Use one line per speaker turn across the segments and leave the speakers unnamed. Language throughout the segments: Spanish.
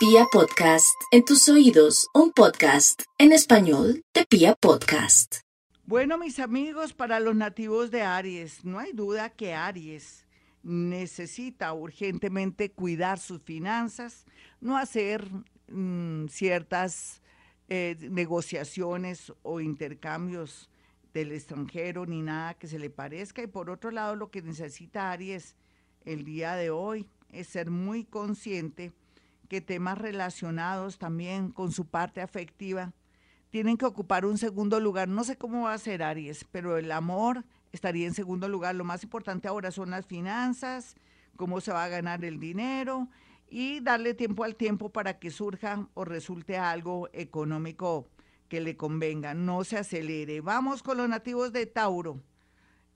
Pia Podcast, en tus oídos, un podcast en español de Pia Podcast.
Bueno, mis amigos, para los nativos de Aries, no hay duda que Aries necesita urgentemente cuidar sus finanzas, no hacer mm, ciertas eh, negociaciones o intercambios del extranjero ni nada que se le parezca. Y por otro lado, lo que necesita Aries el día de hoy es ser muy consciente que temas relacionados también con su parte afectiva tienen que ocupar un segundo lugar. No sé cómo va a ser Aries, pero el amor estaría en segundo lugar. Lo más importante ahora son las finanzas, cómo se va a ganar el dinero y darle tiempo al tiempo para que surja o resulte algo económico que le convenga. No se acelere. Vamos con los nativos de Tauro.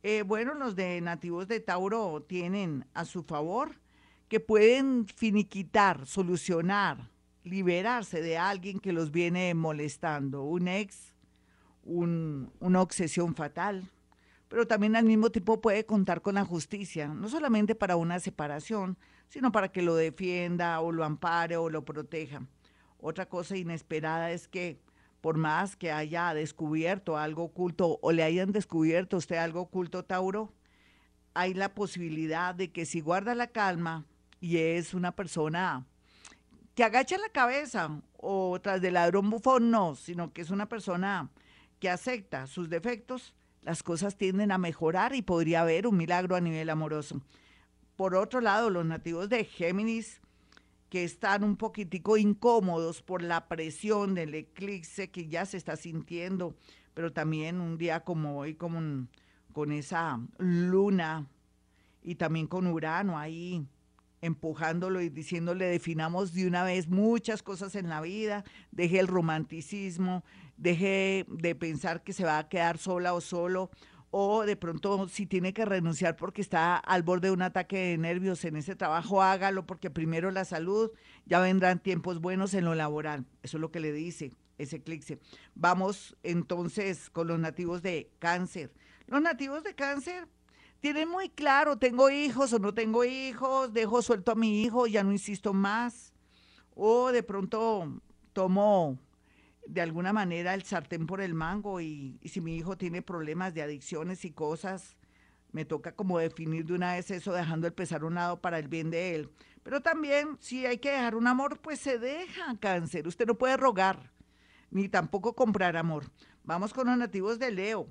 Eh, bueno, los de nativos de Tauro tienen a su favor pueden finiquitar, solucionar, liberarse de alguien que los viene molestando, un ex, una obsesión fatal, pero también al mismo tiempo puede contar con la justicia, no solamente para una separación, sino para que lo defienda o lo ampare o lo proteja. Otra cosa inesperada es que por más que haya descubierto algo oculto o le hayan descubierto usted algo oculto, Tauro, hay la posibilidad de que si guarda la calma, y es una persona que agacha la cabeza o tras del ladrón bufón, no, sino que es una persona que acepta sus defectos, las cosas tienden a mejorar y podría haber un milagro a nivel amoroso. Por otro lado, los nativos de Géminis, que están un poquitico incómodos por la presión del eclipse que ya se está sintiendo, pero también un día como hoy, como con esa luna y también con Urano ahí empujándolo y diciéndole definamos de una vez muchas cosas en la vida, deje el romanticismo, deje de pensar que se va a quedar sola o solo, o de pronto si tiene que renunciar porque está al borde de un ataque de nervios en ese trabajo, hágalo porque primero la salud, ya vendrán tiempos buenos en lo laboral. Eso es lo que le dice ese eclipse. Vamos entonces con los nativos de cáncer. Los nativos de cáncer tienen muy claro, tengo hijos o no tengo hijos, dejo suelto a mi hijo, ya no insisto más. O de pronto tomo de alguna manera el sartén por el mango y, si mi hijo tiene problemas de adicciones y cosas, me toca como definir de una vez eso, dejando el pesar un lado para el bien de él. Pero también, si hay que dejar un amor, pues se deja cáncer. Usted no puede rogar, ni tampoco comprar amor. Vamos con los nativos de Leo.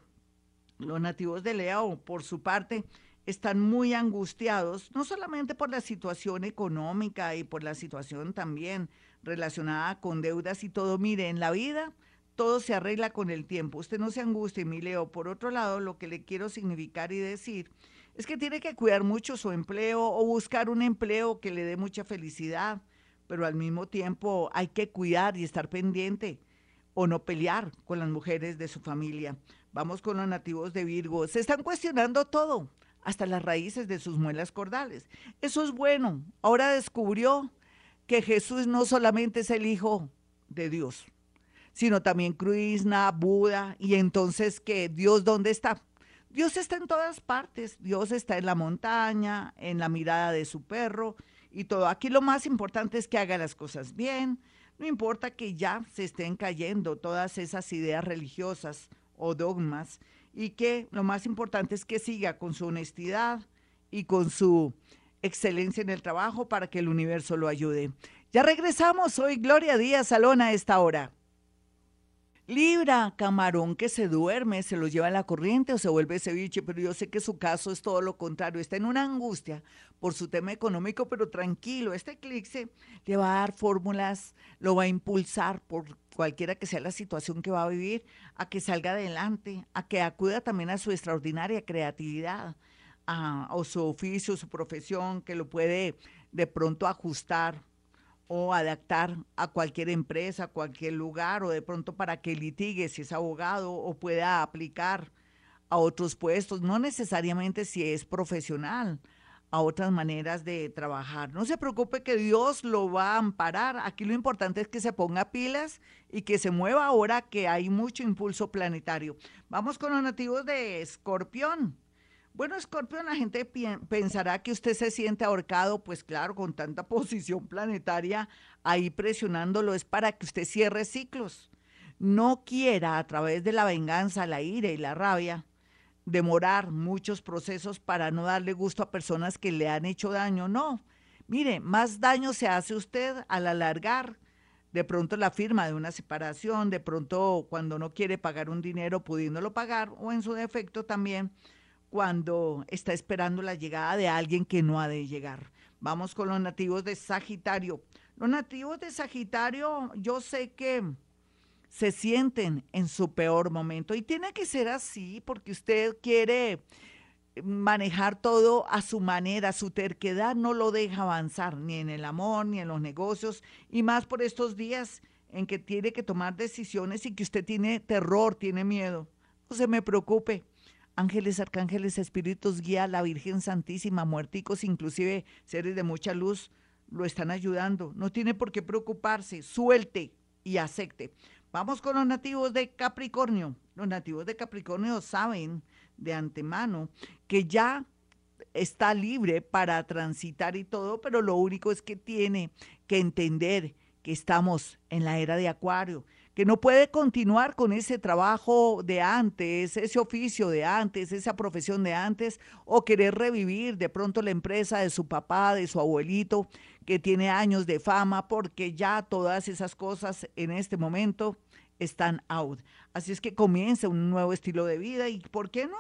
Los nativos de Leo, por su parte, están muy angustiados, no solamente por la situación económica y por la situación también relacionada con deudas y todo. Mire, en la vida todo se arregla con el tiempo. Usted no se angustie, mi Leo. Por otro lado, lo que le quiero significar y decir es que tiene que cuidar mucho su empleo o buscar un empleo que le dé mucha felicidad, pero al mismo tiempo hay que cuidar y estar pendiente o no pelear con las mujeres de su familia. Vamos con los nativos de Virgo. Se están cuestionando todo, hasta las raíces de sus muelas cordales. Eso es bueno. Ahora descubrió que Jesús no solamente es el Hijo de Dios, sino también Krishna, Buda, y entonces que Dios dónde está. Dios está en todas partes. Dios está en la montaña, en la mirada de su perro y todo. Aquí lo más importante es que haga las cosas bien. No importa que ya se estén cayendo todas esas ideas religiosas o dogmas y que lo más importante es que siga con su honestidad y con su excelencia en el trabajo para que el universo lo ayude. Ya regresamos, soy Gloria Díaz Salón a esta hora. Libra, camarón que se duerme, se lo lleva a la corriente o se vuelve ceviche, pero yo sé que su caso es todo lo contrario, está en una angustia por su tema económico, pero tranquilo, este eclipse le va a dar fórmulas, lo va a impulsar por cualquiera que sea la situación que va a vivir, a que salga adelante, a que acuda también a su extraordinaria creatividad, a, o su oficio, su profesión, que lo puede de pronto ajustar o adaptar a cualquier empresa, cualquier lugar, o de pronto para que litigue si es abogado o pueda aplicar a otros puestos, no necesariamente si es profesional, a otras maneras de trabajar. No se preocupe que Dios lo va a amparar. Aquí lo importante es que se ponga pilas y que se mueva ahora que hay mucho impulso planetario. Vamos con los nativos de Escorpión. Bueno, Scorpio, la gente pensará que usted se siente ahorcado, pues claro, con tanta posición planetaria ahí presionándolo es para que usted cierre ciclos. No quiera a través de la venganza, la ira y la rabia demorar muchos procesos para no darle gusto a personas que le han hecho daño. No, mire, más daño se hace usted al alargar de pronto la firma de una separación, de pronto cuando no quiere pagar un dinero pudiéndolo pagar o en su defecto también cuando está esperando la llegada de alguien que no ha de llegar. Vamos con los nativos de Sagitario. Los nativos de Sagitario, yo sé que se sienten en su peor momento y tiene que ser así porque usted quiere manejar todo a su manera, su terquedad no lo deja avanzar ni en el amor ni en los negocios y más por estos días en que tiene que tomar decisiones y que usted tiene terror, tiene miedo. No se me preocupe, ángeles, arcángeles, espíritus, guía, la Virgen Santísima, muerticos, inclusive seres de mucha luz, lo están ayudando. No tiene por qué preocuparse, suelte y acepte. Vamos con los nativos de Capricornio. Los nativos de Capricornio saben de antemano que ya está libre para transitar y todo, pero lo único es que tiene que entender que estamos en la era de Acuario, que no puede continuar con ese trabajo de antes, ese oficio de antes, esa profesión de antes, o querer revivir de pronto la empresa de su papá, de su abuelito, que tiene años de fama, porque ya todas esas cosas en este momento están out. Así es que comience un nuevo estilo de vida y ¿por qué no?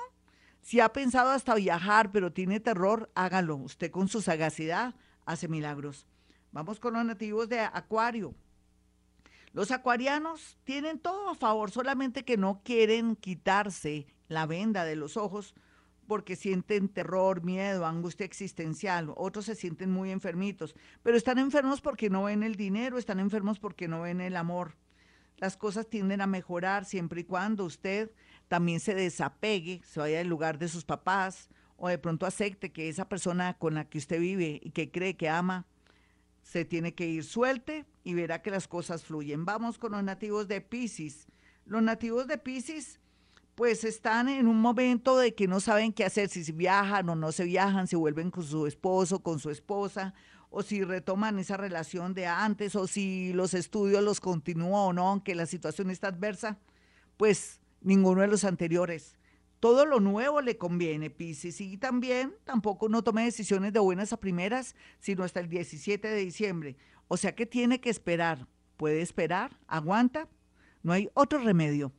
Si ha pensado hasta viajar, pero tiene terror, hágalo. Usted con su sagacidad hace milagros. Vamos con los nativos de Acuario. Los acuarianos tienen todo a favor, solamente que no quieren quitarse la venda de los ojos porque sienten terror, miedo, angustia existencial. Otros se sienten muy enfermitos, pero están enfermos porque no ven el dinero, están enfermos porque no ven el amor. Las cosas tienden a mejorar siempre y cuando usted también se desapegue, se vaya del lugar de sus papás o de pronto acepte que esa persona con la que usted vive y que cree que ama se tiene que ir suelte y verá que las cosas fluyen. Vamos con los nativos de Pisces. Los nativos de Pisces pues están en un momento de que no saben qué hacer, si viajan o no se viajan, si vuelven con su esposo, con su esposa, o si retoman esa relación de antes, o si los estudios los continúan o no, aunque la situación está adversa, pues ninguno de los anteriores. Todo lo nuevo le conviene, Pisces, y también tampoco no tome decisiones de buenas a primeras, sino hasta el 17 de diciembre. O sea que tiene que esperar. Puede esperar, aguanta, no hay otro remedio.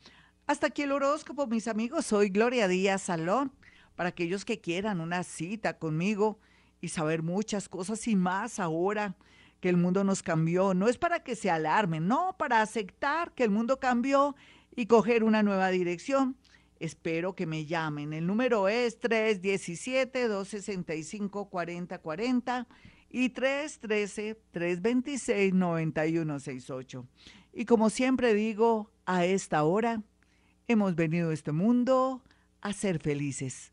Hasta aquí el horóscopo, mis amigos. Soy Gloria Díaz Salón. Para aquellos que quieran una cita conmigo y saber muchas cosas y más ahora que el mundo nos cambió, no es para que se alarmen, no, para aceptar que el mundo cambió y coger una nueva dirección. Espero que me llamen. El número es 317-265-4040 y 313-326-9168. Y como siempre digo, a esta hora hemos venido a este mundo a ser felices.